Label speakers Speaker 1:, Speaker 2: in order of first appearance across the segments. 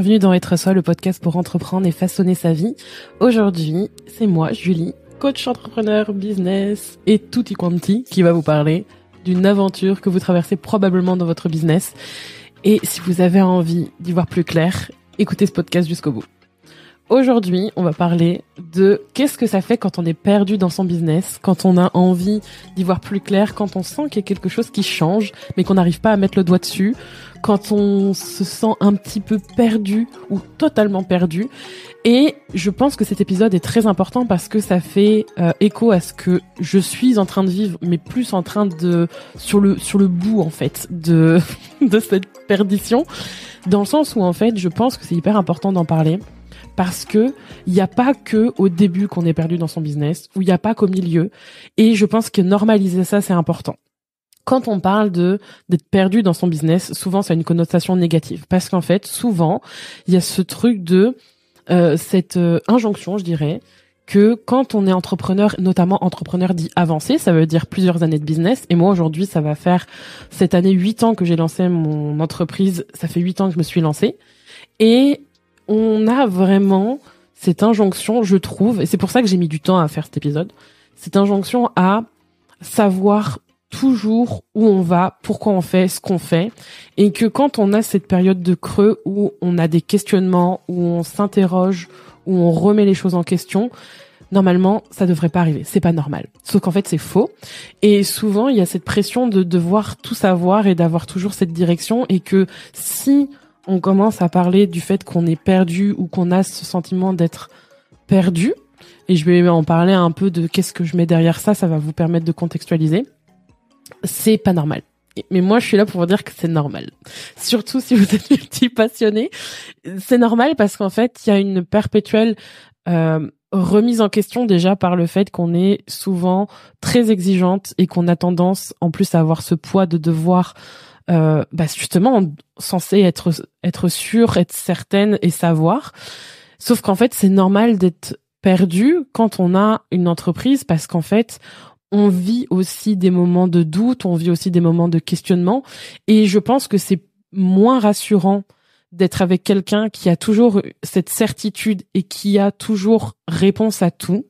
Speaker 1: bienvenue dans Être Soi, le podcast pour entreprendre et façonner sa vie. Aujourd'hui, c'est moi, Julie, coach entrepreneur, business et tutti quanti, qui va vous parler d'une aventure que vous traversez probablement dans votre business. Et si vous avez envie d'y voir plus clair, écoutez ce podcast jusqu'au bout. Aujourd'hui, on va parler de qu'est-ce que ça fait quand on est perdu dans son business, quand on a envie d'y voir plus clair, quand on sent qu'il y a quelque chose qui change, mais qu'on n'arrive pas à mettre le doigt dessus, quand on se sent un petit peu perdu ou totalement perdu. Et je pense que cet épisode est très important parce que ça fait euh, écho à ce que je suis en train de vivre, mais plus en train de sur le sur le bout en fait de de cette perdition, dans le sens où en fait je pense que c'est hyper important d'en parler parce que il n'y a pas que au début qu'on est perdu dans son business, ou il n'y a pas qu'au milieu. Et je pense que normaliser ça, c'est important. Quand on parle de d'être perdu dans son business, souvent ça a une connotation négative, parce qu'en fait, souvent il y a ce truc de euh, cette euh, injonction, je dirais, que quand on est entrepreneur, notamment entrepreneur dit avancé, ça veut dire plusieurs années de business. Et moi aujourd'hui, ça va faire cette année huit ans que j'ai lancé mon entreprise. Ça fait huit ans que je me suis lancée. Et on a vraiment cette injonction, je trouve, et c'est pour ça que j'ai mis du temps à faire cet épisode, cette injonction à savoir toujours où on va, pourquoi on fait ce qu'on fait, et que quand on a cette période de creux où on a des questionnements, où on s'interroge, où on remet les choses en question, normalement, ça devrait pas arriver. C'est pas normal. Sauf qu'en fait, c'est faux. Et souvent, il y a cette pression de devoir tout savoir et d'avoir toujours cette direction et que si on commence à parler du fait qu'on est perdu ou qu'on a ce sentiment d'être perdu. Et je vais en parler un peu de qu'est-ce que je mets derrière ça, ça va vous permettre de contextualiser. C'est pas normal. Mais moi, je suis là pour vous dire que c'est normal. Surtout si vous êtes multi passionné. C'est normal parce qu'en fait, il y a une perpétuelle euh, remise en question déjà par le fait qu'on est souvent très exigeante et qu'on a tendance en plus à avoir ce poids de devoir euh, bah justement censé être être sûre, être certaine et savoir. Sauf qu'en fait, c'est normal d'être perdu quand on a une entreprise parce qu'en fait, on vit aussi des moments de doute, on vit aussi des moments de questionnement et je pense que c'est moins rassurant d'être avec quelqu'un qui a toujours cette certitude et qui a toujours réponse à tout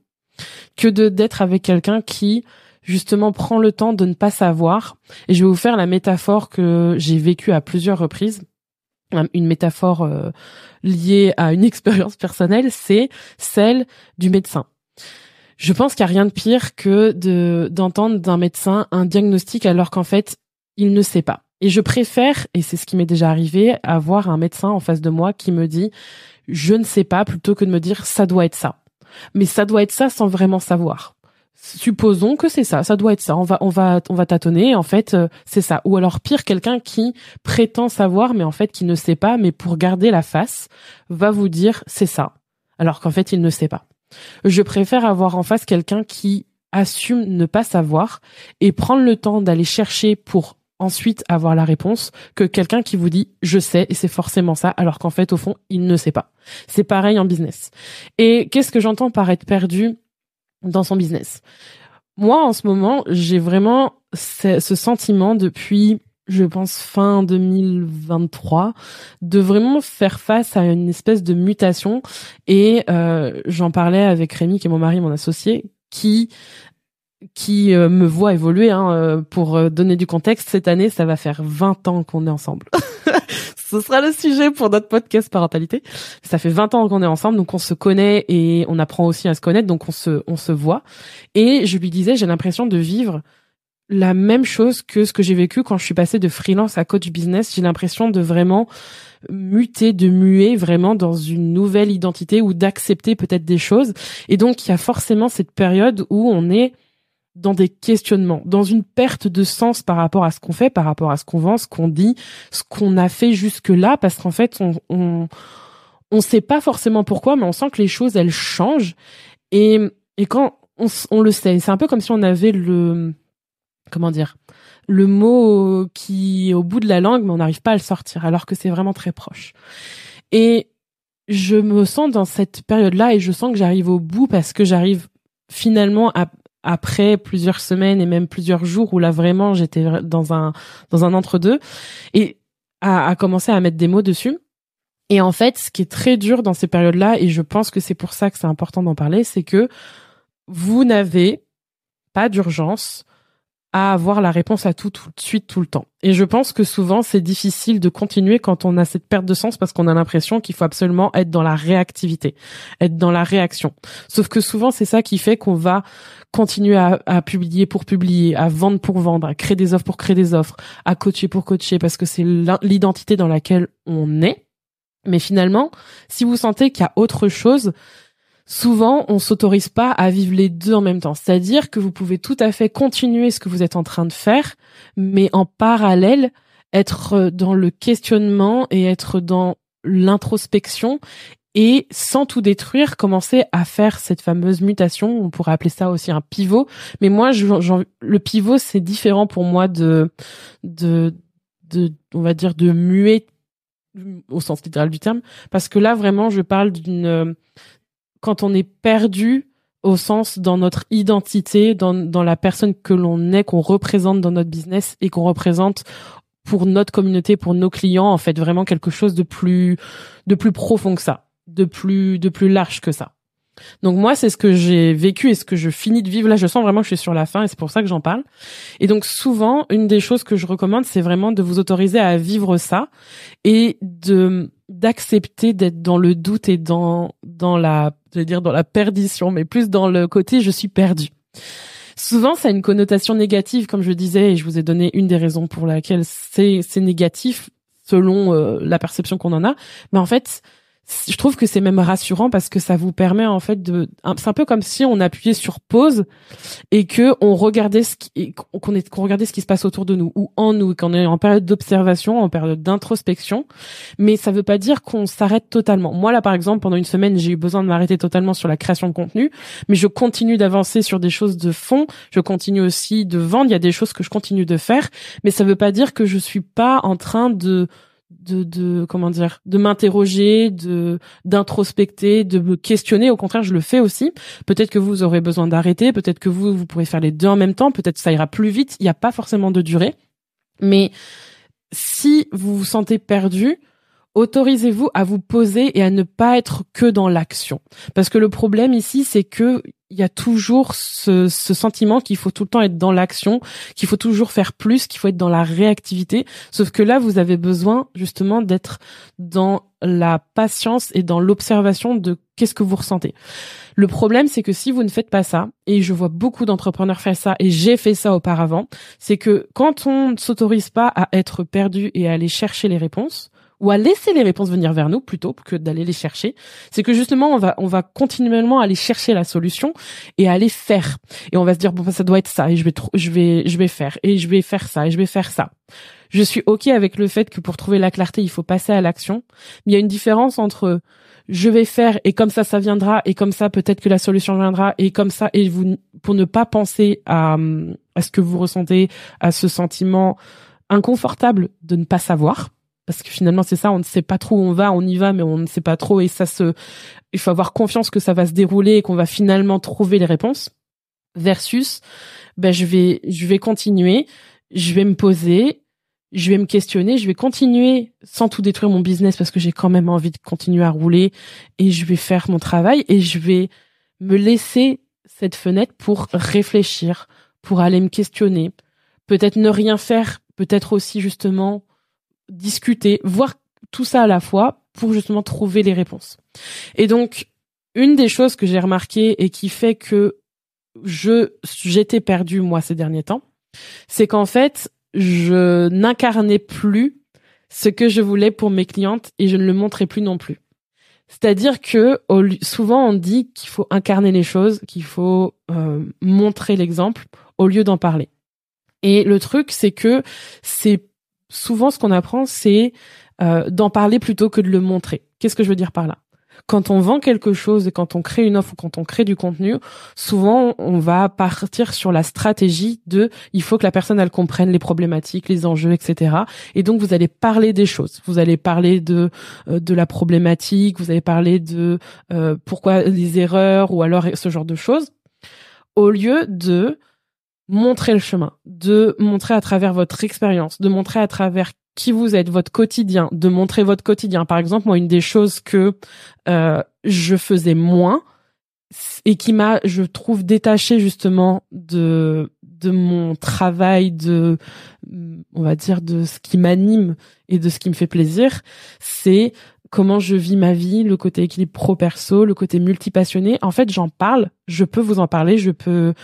Speaker 1: que de d'être avec quelqu'un qui justement prend le temps de ne pas savoir. Et je vais vous faire la métaphore que j'ai vécue à plusieurs reprises. Une métaphore euh, liée à une expérience personnelle, c'est celle du médecin. Je pense qu'il n'y a rien de pire que de d'entendre d'un médecin un diagnostic alors qu'en fait, il ne sait pas. Et je préfère, et c'est ce qui m'est déjà arrivé, avoir un médecin en face de moi qui me dit je ne sais pas plutôt que de me dire ça doit être ça. Mais ça doit être ça sans vraiment savoir supposons que c'est ça, ça doit être ça. On va, on va, on va tâtonner. En fait, euh, c'est ça. Ou alors pire, quelqu'un qui prétend savoir, mais en fait qui ne sait pas, mais pour garder la face, va vous dire c'est ça, alors qu'en fait il ne sait pas. Je préfère avoir en face quelqu'un qui assume ne pas savoir et prendre le temps d'aller chercher pour ensuite avoir la réponse que quelqu'un qui vous dit je sais et c'est forcément ça alors qu'en fait au fond il ne sait pas. C'est pareil en business. Et qu'est-ce que j'entends par être perdu? Dans son business. Moi, en ce moment, j'ai vraiment ce, sentiment depuis, je pense, fin 2023, de vraiment faire face à une espèce de mutation. Et euh, j'en parlais avec Rémi, qui est mon mari, mon associé, qui qui euh, me voit évoluer. Hein, euh, pour donner du contexte, cette année, ça va faire 20 ans qu'on est ensemble. ce sera le sujet pour notre podcast parentalité. Ça fait 20 ans qu'on est ensemble, donc on se connaît et on apprend aussi à se connaître, donc on se, on se voit. Et je lui disais, j'ai l'impression de vivre la même chose que ce que j'ai vécu quand je suis passée de freelance à coach business. J'ai l'impression de vraiment muter, de muer vraiment dans une nouvelle identité ou d'accepter peut-être des choses. Et donc, il y a forcément cette période où on est dans des questionnements, dans une perte de sens par rapport à ce qu'on fait, par rapport à ce qu'on vend, ce qu'on dit, ce qu'on a fait jusque-là, parce qu'en fait, on, on on sait pas forcément pourquoi, mais on sent que les choses elles changent et et quand on, on le sait, c'est un peu comme si on avait le comment dire le mot qui est au bout de la langue, mais on n'arrive pas à le sortir, alors que c'est vraiment très proche. Et je me sens dans cette période-là et je sens que j'arrive au bout parce que j'arrive finalement à, après plusieurs semaines et même plusieurs jours où là vraiment j'étais dans un dans un entre deux et à, à commencer à mettre des mots dessus. Et en fait, ce qui est très dur dans ces périodes-là, et je pense que c'est pour ça que c'est important d'en parler, c'est que vous n'avez pas d'urgence à avoir la réponse à tout tout de suite tout le temps. Et je pense que souvent c'est difficile de continuer quand on a cette perte de sens parce qu'on a l'impression qu'il faut absolument être dans la réactivité, être dans la réaction. Sauf que souvent c'est ça qui fait qu'on va continuer à, publier pour publier, à vendre pour vendre, à créer des offres pour créer des offres, à coacher pour coacher parce que c'est l'identité dans laquelle on est. Mais finalement, si vous sentez qu'il y a autre chose, souvent on s'autorise pas à vivre les deux en même temps. C'est-à-dire que vous pouvez tout à fait continuer ce que vous êtes en train de faire, mais en parallèle être dans le questionnement et être dans l'introspection et sans tout détruire, commencer à faire cette fameuse mutation. On pourrait appeler ça aussi un pivot. Mais moi, le pivot, c'est différent pour moi de, de, de, on va dire, de muer au sens littéral du terme, parce que là, vraiment, je parle d'une quand on est perdu au sens dans notre identité, dans, dans la personne que l'on est, qu'on représente dans notre business et qu'on représente pour notre communauté, pour nos clients, en fait, vraiment quelque chose de plus, de plus profond que ça, de plus, de plus large que ça. Donc moi, c'est ce que j'ai vécu et ce que je finis de vivre. Là, je sens vraiment que je suis sur la fin et c'est pour ça que j'en parle. Et donc souvent, une des choses que je recommande, c'est vraiment de vous autoriser à vivre ça et de d'accepter d'être dans le doute et dans dans la je veux dire dans la perdition, mais plus dans le côté je suis perdu. Souvent, ça a une connotation négative, comme je disais, et je vous ai donné une des raisons pour laquelle c'est c'est négatif selon euh, la perception qu'on en a. Mais en fait, je trouve que c'est même rassurant parce que ça vous permet en fait de c'est un peu comme si on appuyait sur pause et que on regardait ce qui qu'on est qu'on regardait ce qui se passe autour de nous ou en nous qu'on est en période d'observation en période d'introspection. Mais ça veut pas dire qu'on s'arrête totalement. Moi là par exemple pendant une semaine j'ai eu besoin de m'arrêter totalement sur la création de contenu mais je continue d'avancer sur des choses de fond. Je continue aussi de vendre. Il y a des choses que je continue de faire mais ça veut pas dire que je suis pas en train de de, de comment dire de m'interroger de d'introspecter de me questionner. Au contraire je le fais aussi. Peut-être que vous aurez besoin d'arrêter. Peut-être que vous vous pourrez faire les deux en même temps. Peut-être ça ira plus vite. Il n'y a pas forcément de durée. Mais si vous vous sentez perdu autorisez-vous à vous poser et à ne pas être que dans l'action parce que le problème ici c'est que il y a toujours ce, ce sentiment qu'il faut tout le temps être dans l'action, qu'il faut toujours faire plus, qu'il faut être dans la réactivité. Sauf que là, vous avez besoin justement d'être dans la patience et dans l'observation de qu'est-ce que vous ressentez. Le problème, c'est que si vous ne faites pas ça, et je vois beaucoup d'entrepreneurs faire ça, et j'ai fait ça auparavant, c'est que quand on ne s'autorise pas à être perdu et à aller chercher les réponses, ou à laisser les réponses venir vers nous plutôt que d'aller les chercher, c'est que justement on va on va continuellement aller chercher la solution et aller faire. Et on va se dire bon bah, ça doit être ça et je vais je vais je vais faire et je vais faire ça et je vais faire ça. Je suis OK avec le fait que pour trouver la clarté, il faut passer à l'action. Mais il y a une différence entre je vais faire et comme ça ça viendra et comme ça peut-être que la solution viendra et comme ça et vous pour ne pas penser à à ce que vous ressentez, à ce sentiment inconfortable de ne pas savoir parce que finalement c'est ça, on ne sait pas trop où on va, on y va, mais on ne sait pas trop et ça se, il faut avoir confiance que ça va se dérouler et qu'on va finalement trouver les réponses. Versus, ben je vais, je vais continuer, je vais me poser, je vais me questionner, je vais continuer sans tout détruire mon business parce que j'ai quand même envie de continuer à rouler et je vais faire mon travail et je vais me laisser cette fenêtre pour réfléchir, pour aller me questionner, peut-être ne rien faire, peut-être aussi justement discuter, voir tout ça à la fois pour justement trouver les réponses. Et donc, une des choses que j'ai remarqué et qui fait que je j'étais perdue moi ces derniers temps, c'est qu'en fait, je n'incarnais plus ce que je voulais pour mes clientes et je ne le montrais plus non plus. C'est-à-dire que souvent on dit qu'il faut incarner les choses, qu'il faut euh, montrer l'exemple au lieu d'en parler. Et le truc, c'est que c'est souvent ce qu'on apprend, c'est euh, d'en parler plutôt que de le montrer. Qu'est-ce que je veux dire par là? Quand on vend quelque chose et quand on crée une offre ou quand on crée du contenu, souvent on va partir sur la stratégie de il faut que la personne elle comprenne les problématiques, les enjeux, etc. Et donc vous allez parler des choses, vous allez parler de euh, de la problématique, vous allez parler de euh, pourquoi les erreurs ou alors ce genre de choses, au lieu de montrer le chemin, de montrer à travers votre expérience, de montrer à travers qui vous êtes, votre quotidien, de montrer votre quotidien. Par exemple, moi, une des choses que euh, je faisais moins et qui m'a, je trouve, détaché justement de de mon travail, de on va dire de ce qui m'anime et de ce qui me fait plaisir, c'est comment je vis ma vie, le côté équilibre pro-perso, le côté multipassionné. En fait, j'en parle, je peux vous en parler, je peux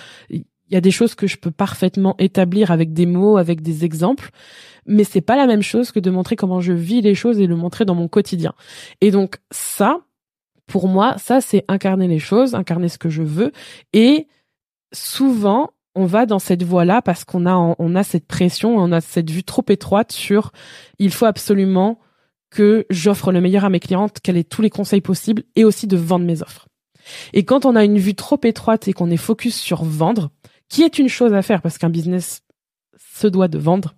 Speaker 1: il y a des choses que je peux parfaitement établir avec des mots, avec des exemples, mais c'est pas la même chose que de montrer comment je vis les choses et le montrer dans mon quotidien. Et donc ça, pour moi, ça c'est incarner les choses, incarner ce que je veux et souvent on va dans cette voie-là parce qu'on a on a cette pression, on a cette vue trop étroite sur il faut absolument que j'offre le meilleur à mes clientes, qu'elle ait tous les conseils possibles et aussi de vendre mes offres. Et quand on a une vue trop étroite et qu'on est focus sur vendre, qui est une chose à faire parce qu'un business se doit de vendre,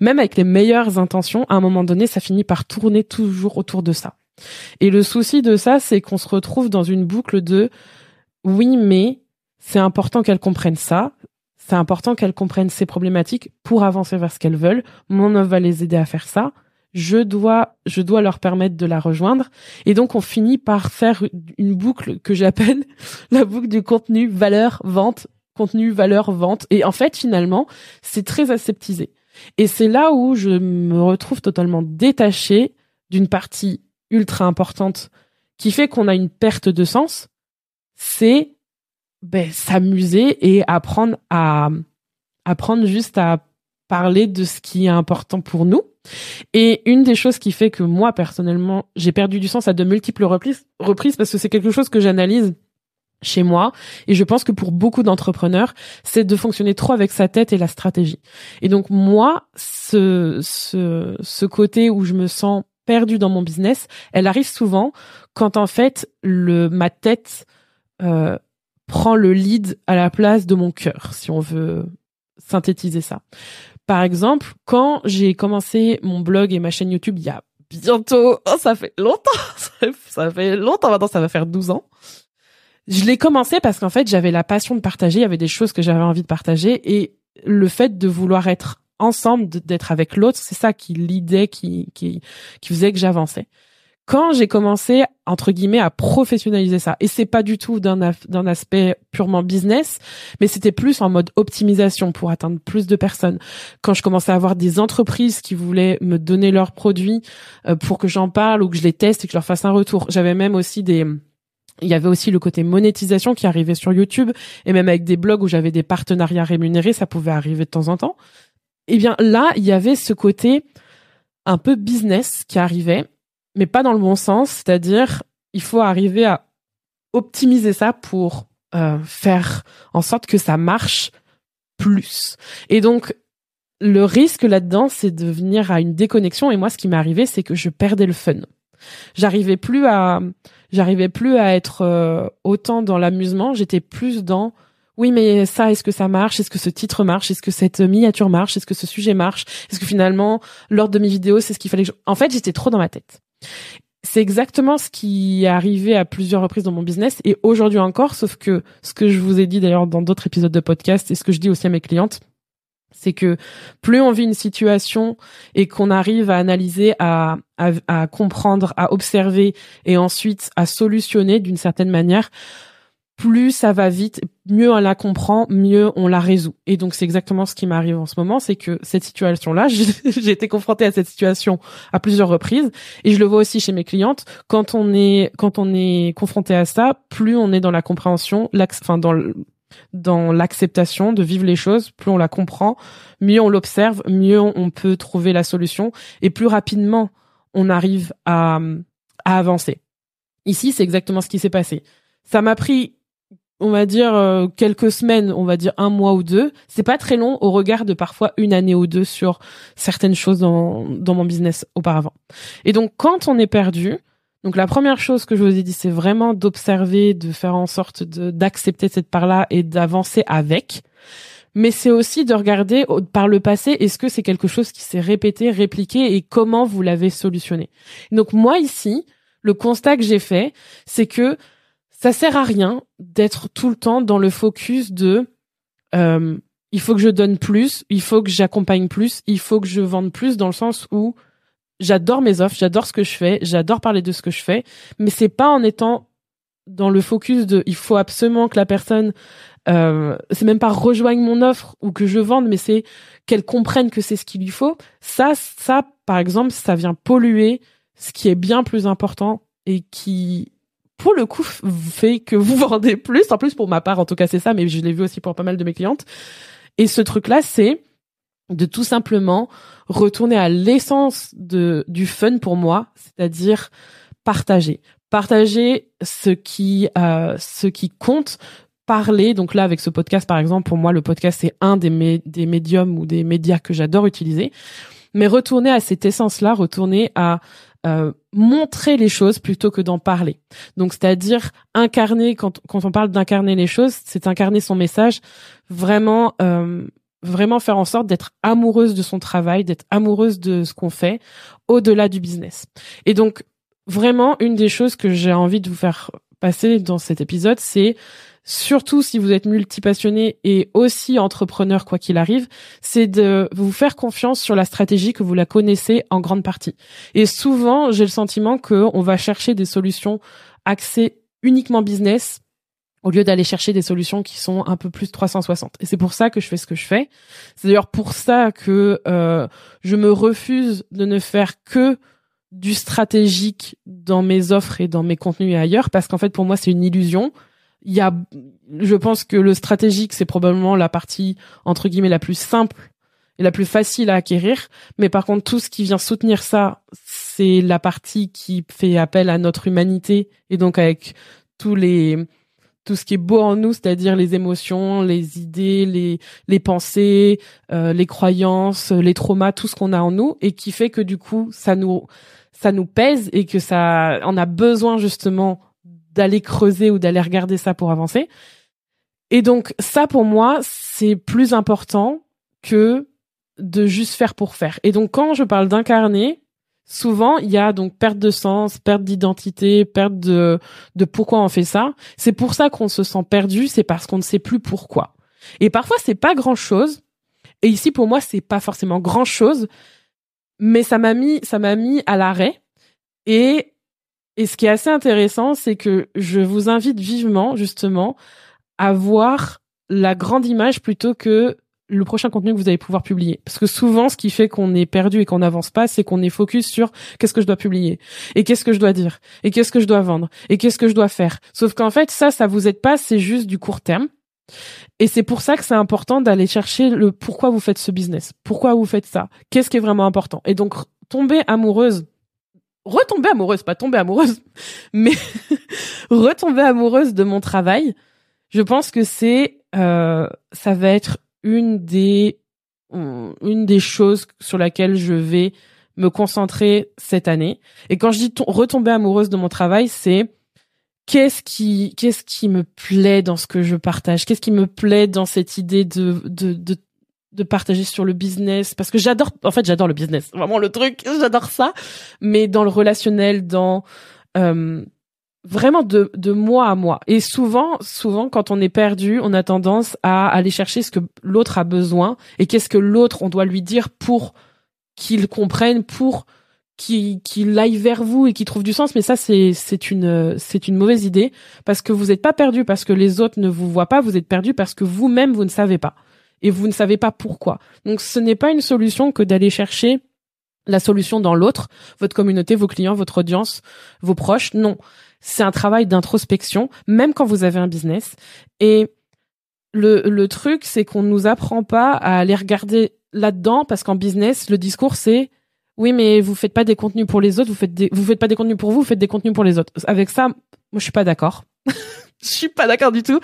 Speaker 1: même avec les meilleures intentions, à un moment donné, ça finit par tourner toujours autour de ça. Et le souci de ça, c'est qu'on se retrouve dans une boucle de oui, mais c'est important qu'elles comprennent ça, c'est important qu'elles comprennent ces problématiques pour avancer vers ce qu'elles veulent. Mon offre va les aider à faire ça. Je dois, je dois leur permettre de la rejoindre. Et donc, on finit par faire une boucle que j'appelle la boucle du contenu, valeur, vente, contenu, valeur, vente. Et en fait, finalement, c'est très aseptisé. Et c'est là où je me retrouve totalement détachée d'une partie ultra importante qui fait qu'on a une perte de sens. C'est ben, s'amuser et apprendre à apprendre juste à parler de ce qui est important pour nous. Et une des choses qui fait que moi personnellement j'ai perdu du sens à de multiples reprises, reprises parce que c'est quelque chose que j'analyse chez moi. Et je pense que pour beaucoup d'entrepreneurs c'est de fonctionner trop avec sa tête et la stratégie. Et donc moi ce ce ce côté où je me sens perdu dans mon business elle arrive souvent quand en fait le ma tête euh, prend le lead à la place de mon cœur si on veut synthétiser ça. Par exemple quand j'ai commencé mon blog et ma chaîne YouTube il y a bientôt oh, ça fait longtemps ça fait longtemps maintenant ça va faire 12 ans je l'ai commencé parce qu'en fait, j'avais la passion de partager, il y avait des choses que j'avais envie de partager et le fait de vouloir être ensemble, d'être avec l'autre, c'est ça qui l'idée qui, qui, qui faisait que j'avançais. Quand j'ai commencé entre guillemets à professionnaliser ça, et c'est pas du tout d'un d'un aspect purement business, mais c'était plus en mode optimisation pour atteindre plus de personnes. Quand je commençais à avoir des entreprises qui voulaient me donner leurs produits euh, pour que j'en parle ou que je les teste et que je leur fasse un retour, j'avais même aussi des il y avait aussi le côté monétisation qui arrivait sur YouTube et même avec des blogs où j'avais des partenariats rémunérés, ça pouvait arriver de temps en temps. Eh bien là, il y avait ce côté un peu business qui arrivait, mais pas dans le bon sens, c'est-à-dire il faut arriver à optimiser ça pour euh, faire en sorte que ça marche plus. Et donc le risque là-dedans, c'est de venir à une déconnexion. Et moi, ce qui m'est arrivé, c'est que je perdais le fun. J'arrivais plus à j'arrivais plus à être euh, autant dans l'amusement, j'étais plus dans oui, mais ça, est-ce que ça marche? Est-ce que ce titre marche? Est-ce que cette miniature marche? Est-ce que ce sujet marche? Est-ce que finalement, l'ordre de mes vidéos, c'est ce qu'il fallait que je... En fait, j'étais trop dans ma tête. C'est exactement ce qui est arrivé à plusieurs reprises dans mon business et aujourd'hui encore, sauf que ce que je vous ai dit d'ailleurs dans d'autres épisodes de podcast et ce que je dis aussi à mes clientes, c'est que plus on vit une situation et qu'on arrive à analyser, à, à, comprendre, à observer et ensuite à solutionner d'une certaine manière, plus ça va vite, mieux on la comprend, mieux on la résout. Et donc c'est exactement ce qui m'arrive en ce moment, c'est que cette situation-là, j'ai été confrontée à cette situation à plusieurs reprises, et je le vois aussi chez mes clientes. Quand on est quand on est confronté à ça, plus on est dans la compréhension, enfin dans le, dans l'acceptation de vivre les choses, plus on la comprend, mieux on l'observe, mieux on peut trouver la solution et plus rapidement on arrive à, à avancer. Ici, c'est exactement ce qui s'est passé. Ça m'a pris, on va dire, euh, quelques semaines, on va dire un mois ou deux. C'est pas très long au regard de parfois une année ou deux sur certaines choses dans, dans mon business auparavant. Et donc, quand on est perdu, donc la première chose que je vous ai dit, c'est vraiment d'observer, de faire en sorte d'accepter cette part-là et d'avancer avec. Mais c'est aussi de regarder par le passé, est-ce que c'est quelque chose qui s'est répété, répliqué et comment vous l'avez solutionné? Donc moi ici, le constat que j'ai fait, c'est que ça sert à rien d'être tout le temps dans le focus de euh, il faut que je donne plus, il faut que j'accompagne plus, il faut que je vende plus dans le sens où j'adore mes offres, j'adore ce que je fais, j'adore parler de ce que je fais, mais c'est pas en étant dans le focus de il faut absolument que la personne euh, c'est même pas rejoigne mon offre ou que je vende mais c'est qu'elle comprenne que c'est ce qu'il lui faut. Ça ça par exemple ça vient polluer ce qui est bien plus important et qui pour le coup fait que vous vendez plus. En plus pour ma part en tout cas c'est ça mais je l'ai vu aussi pour pas mal de mes clientes. Et ce truc là c'est de tout simplement retourner à l'essence de du fun pour moi, c'est-à-dire partager, partager ce qui euh, ce qui compte, parler. Donc là, avec ce podcast, par exemple, pour moi, le podcast c'est un des des médiums ou des médias que j'adore utiliser. Mais retourner à cette essence-là, retourner à euh, montrer les choses plutôt que d'en parler. Donc, c'est-à-dire incarner quand quand on parle d'incarner les choses, c'est incarner son message, vraiment euh, vraiment faire en sorte d'être amoureuse de son travail, d'être amoureuse de ce qu'on fait au-delà du business. Et donc, vraiment, une des choses que j'ai envie de vous faire passer dans cet épisode, c'est surtout si vous êtes multipassionné et aussi entrepreneur quoi qu'il arrive, c'est de vous faire confiance sur la stratégie que vous la connaissez en grande partie. Et souvent, j'ai le sentiment qu'on va chercher des solutions axées uniquement business au lieu d'aller chercher des solutions qui sont un peu plus 360. Et c'est pour ça que je fais ce que je fais. C'est d'ailleurs pour ça que euh, je me refuse de ne faire que du stratégique dans mes offres et dans mes contenus et ailleurs, parce qu'en fait pour moi c'est une illusion. Il y a, je pense que le stratégique c'est probablement la partie entre guillemets la plus simple et la plus facile à acquérir, mais par contre tout ce qui vient soutenir ça, c'est la partie qui fait appel à notre humanité et donc avec tous les tout ce qui est beau en nous, c'est-à-dire les émotions, les idées, les, les pensées, euh, les croyances, les traumas, tout ce qu'on a en nous, et qui fait que du coup, ça nous, ça nous pèse et que ça, on a besoin justement d'aller creuser ou d'aller regarder ça pour avancer. Et donc, ça pour moi, c'est plus important que de juste faire pour faire. Et donc, quand je parle d'incarner, souvent il y a donc perte de sens, perte d'identité, perte de de pourquoi on fait ça. C'est pour ça qu'on se sent perdu, c'est parce qu'on ne sait plus pourquoi. Et parfois c'est pas grand-chose. Et ici pour moi c'est pas forcément grand-chose, mais ça m'a mis ça m'a mis à l'arrêt et et ce qui est assez intéressant, c'est que je vous invite vivement justement à voir la grande image plutôt que le prochain contenu que vous allez pouvoir publier. Parce que souvent, ce qui fait qu'on est perdu et qu'on n'avance pas, c'est qu'on est focus sur qu'est-ce que je dois publier et qu'est-ce que je dois dire et qu'est-ce que je dois vendre et qu'est-ce que je dois faire. Sauf qu'en fait, ça, ça vous aide pas, c'est juste du court terme. Et c'est pour ça que c'est important d'aller chercher le pourquoi vous faites ce business, pourquoi vous faites ça, qu'est-ce qui est vraiment important. Et donc, tomber amoureuse, retomber amoureuse, pas tomber amoureuse, mais retomber amoureuse de mon travail, je pense que c'est, euh, ça va être une des une des choses sur laquelle je vais me concentrer cette année. Et quand je dis retomber amoureuse de mon travail, c'est qu'est-ce qui qu'est-ce qui me plaît dans ce que je partage? Qu'est-ce qui me plaît dans cette idée de de de de partager sur le business? Parce que j'adore en fait j'adore le business. Vraiment le truc j'adore ça. Mais dans le relationnel dans euh, vraiment de, de moi à moi. Et souvent, souvent, quand on est perdu, on a tendance à aller chercher ce que l'autre a besoin et qu'est-ce que l'autre on doit lui dire pour qu'il comprenne, pour qu'il qu'il aille vers vous et qu'il trouve du sens. Mais ça, c'est une c'est une mauvaise idée parce que vous n'êtes pas perdu parce que les autres ne vous voient pas. Vous êtes perdu parce que vous-même vous ne savez pas et vous ne savez pas pourquoi. Donc, ce n'est pas une solution que d'aller chercher la solution dans l'autre, votre communauté, vos clients, votre audience, vos proches. Non c'est un travail d'introspection, même quand vous avez un business. Et le, le truc, c'est qu'on nous apprend pas à aller regarder là-dedans, parce qu'en business, le discours, c'est oui, mais vous faites pas des contenus pour les autres, vous faites des, vous faites pas des contenus pour vous, vous faites des contenus pour les autres. Avec ça, moi, je suis pas d'accord. je suis pas d'accord du tout.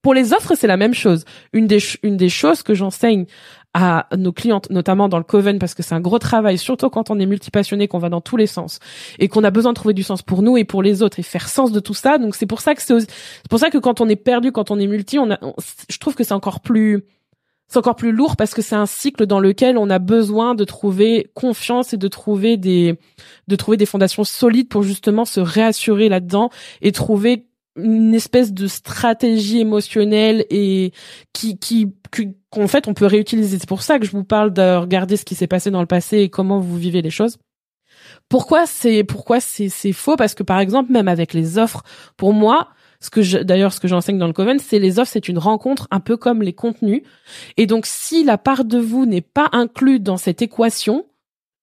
Speaker 1: Pour les offres, c'est la même chose. Une des, une des choses que j'enseigne à nos clientes, notamment dans le Coven, parce que c'est un gros travail, surtout quand on est multipassionné, qu'on va dans tous les sens et qu'on a besoin de trouver du sens pour nous et pour les autres et faire sens de tout ça. Donc c'est pour ça que c'est pour ça que quand on est perdu, quand on est multi, on a, je trouve que c'est encore plus c'est encore plus lourd parce que c'est un cycle dans lequel on a besoin de trouver confiance et de trouver des de trouver des fondations solides pour justement se réassurer là-dedans et trouver une espèce de stratégie émotionnelle et qui qui qu'en fait on peut réutiliser. C'est pour ça que je vous parle de regarder ce qui s'est passé dans le passé et comment vous vivez les choses. Pourquoi c'est pourquoi c'est faux? Parce que par exemple même avec les offres, pour moi, ce que d'ailleurs ce que j'enseigne dans le Coven, c'est les offres, c'est une rencontre un peu comme les contenus. Et donc si la part de vous n'est pas inclue dans cette équation,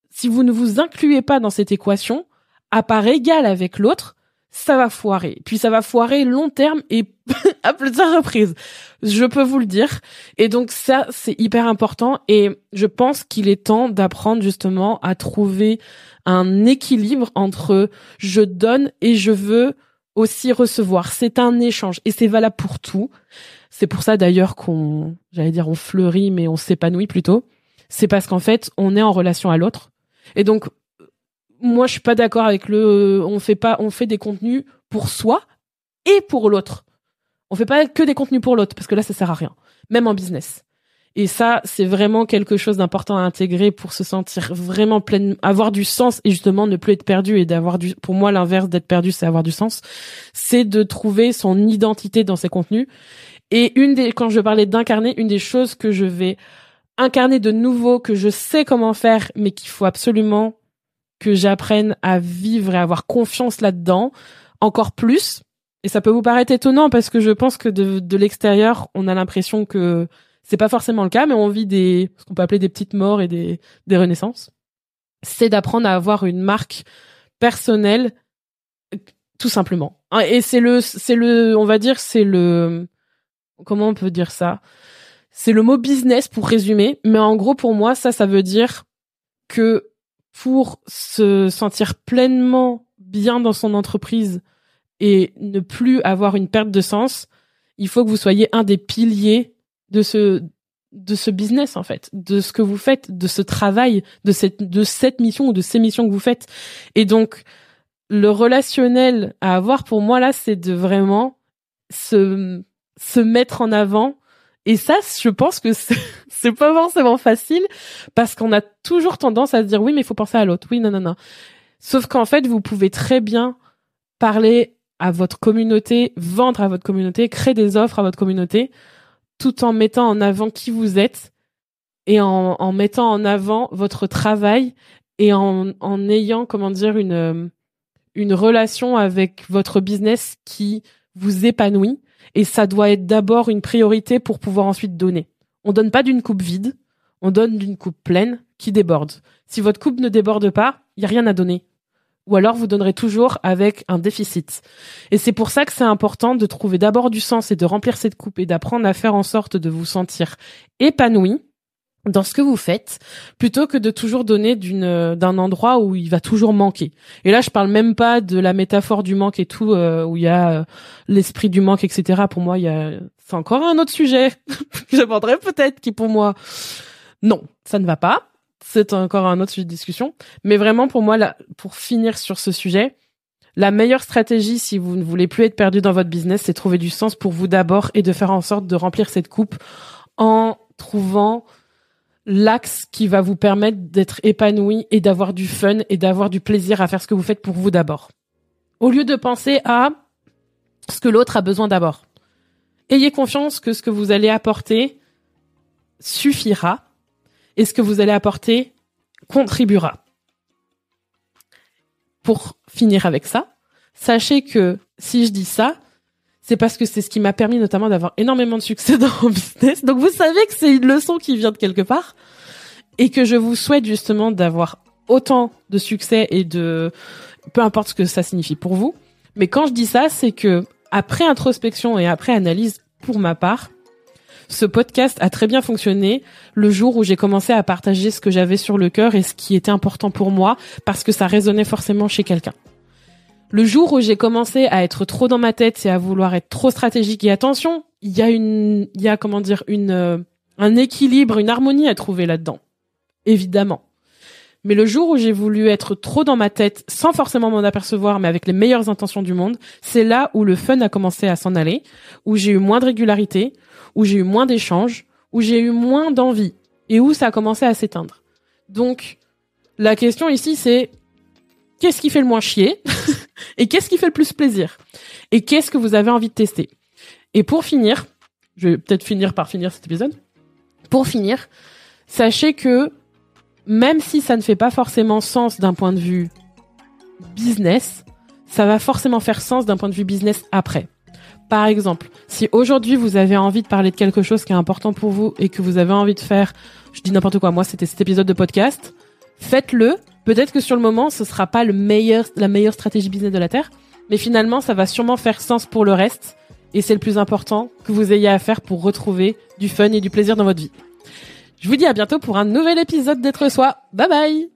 Speaker 1: si vous ne vous incluez pas dans cette équation, à part égale avec l'autre, ça va foirer. Puis ça va foirer long terme et à plusieurs reprises. Je peux vous le dire. Et donc ça, c'est hyper important. Et je pense qu'il est temps d'apprendre justement à trouver un équilibre entre je donne et je veux aussi recevoir. C'est un échange et c'est valable pour tout. C'est pour ça d'ailleurs qu'on, j'allais dire, on fleurit mais on s'épanouit plutôt. C'est parce qu'en fait, on est en relation à l'autre. Et donc, moi je suis pas d'accord avec le euh, on fait pas on fait des contenus pour soi et pour l'autre. On fait pas que des contenus pour l'autre parce que là ça sert à rien, même en business. Et ça, c'est vraiment quelque chose d'important à intégrer pour se sentir vraiment plein, avoir du sens et justement ne plus être perdu et d'avoir du, pour moi, l'inverse d'être perdu, c'est avoir du sens. C'est de trouver son identité dans ses contenus. Et une des, quand je parlais d'incarner, une des choses que je vais incarner de nouveau, que je sais comment faire, mais qu'il faut absolument que j'apprenne à vivre et à avoir confiance là-dedans encore plus. Et ça peut vous paraître étonnant parce que je pense que de, de l'extérieur, on a l'impression que c'est pas forcément le cas, mais on vit des, ce qu'on peut appeler des petites morts et des, des renaissances. C'est d'apprendre à avoir une marque personnelle, tout simplement. Et c'est le, c'est le, on va dire, c'est le, comment on peut dire ça? C'est le mot business pour résumer, mais en gros pour moi ça ça veut dire que pour se sentir pleinement bien dans son entreprise et ne plus avoir une perte de sens, il faut que vous soyez un des piliers de ce de ce business en fait, de ce que vous faites, de ce travail, de cette de cette mission ou de ces missions que vous faites. Et donc le relationnel à avoir pour moi là, c'est de vraiment se se mettre en avant et ça, je pense que c'est pas forcément facile parce qu'on a toujours tendance à se dire oui, mais il faut penser à l'autre. Oui, non, non, non. Sauf qu'en fait, vous pouvez très bien parler à votre communauté, vendre à votre communauté, créer des offres à votre communauté, tout en mettant en avant qui vous êtes et en, mettant en avant votre travail et en, en ayant, comment dire, une, une relation avec votre business qui vous épanouit et ça doit être d'abord une priorité pour pouvoir ensuite donner. On donne pas d'une coupe vide, on donne d'une coupe pleine qui déborde. Si votre coupe ne déborde pas, il y a rien à donner. Ou alors vous donnerez toujours avec un déficit. Et c'est pour ça que c'est important de trouver d'abord du sens et de remplir cette coupe et d'apprendre à faire en sorte de vous sentir épanoui dans ce que vous faites plutôt que de toujours donner d'une d'un endroit où il va toujours manquer. Et là, je parle même pas de la métaphore du manque et tout euh, où il y a euh, l'esprit du manque, etc. Pour moi, il y a c'est encore un autre sujet que j'aborderai peut-être qui pour moi non, ça ne va pas. C'est encore un autre sujet de discussion. Mais vraiment pour moi, pour finir sur ce sujet, la meilleure stratégie si vous ne voulez plus être perdu dans votre business, c'est trouver du sens pour vous d'abord et de faire en sorte de remplir cette coupe en trouvant l'axe qui va vous permettre d'être épanoui et d'avoir du fun et d'avoir du plaisir à faire ce que vous faites pour vous d'abord. Au lieu de penser à ce que l'autre a besoin d'abord. Ayez confiance que ce que vous allez apporter suffira et ce que vous allez apporter contribuera. Pour finir avec ça, sachez que si je dis ça, c'est parce que c'est ce qui m'a permis notamment d'avoir énormément de succès dans mon business. Donc vous savez que c'est une leçon qui vient de quelque part et que je vous souhaite justement d'avoir autant de succès et de peu importe ce que ça signifie pour vous. Mais quand je dis ça, c'est que après introspection et après analyse pour ma part, ce podcast a très bien fonctionné le jour où j'ai commencé à partager ce que j'avais sur le cœur et ce qui était important pour moi parce que ça résonnait forcément chez quelqu'un. Le jour où j'ai commencé à être trop dans ma tête et à vouloir être trop stratégique et attention, il y a une, il y a comment dire une, euh, un équilibre, une harmonie à trouver là-dedans. Évidemment. Mais le jour où j'ai voulu être trop dans ma tête, sans forcément m'en apercevoir, mais avec les meilleures intentions du monde, c'est là où le fun a commencé à s'en aller, où j'ai eu moins de régularité, où j'ai eu moins d'échanges, où j'ai eu moins d'envie, et où ça a commencé à s'éteindre. Donc, la question ici, c'est qu'est-ce qui fait le moins chier? et qu'est-ce qui fait le plus plaisir? Et qu'est-ce que vous avez envie de tester? Et pour finir, je vais peut-être finir par finir cet épisode. Pour finir, sachez que même si ça ne fait pas forcément sens d'un point de vue business, ça va forcément faire sens d'un point de vue business après. Par exemple, si aujourd'hui vous avez envie de parler de quelque chose qui est important pour vous et que vous avez envie de faire, je dis n'importe quoi, moi c'était cet épisode de podcast, faites-le. Peut-être que sur le moment, ce sera pas le meilleur, la meilleure stratégie business de la terre, mais finalement, ça va sûrement faire sens pour le reste. Et c'est le plus important que vous ayez à faire pour retrouver du fun et du plaisir dans votre vie. Je vous dis à bientôt pour un nouvel épisode d'être soi. Bye bye!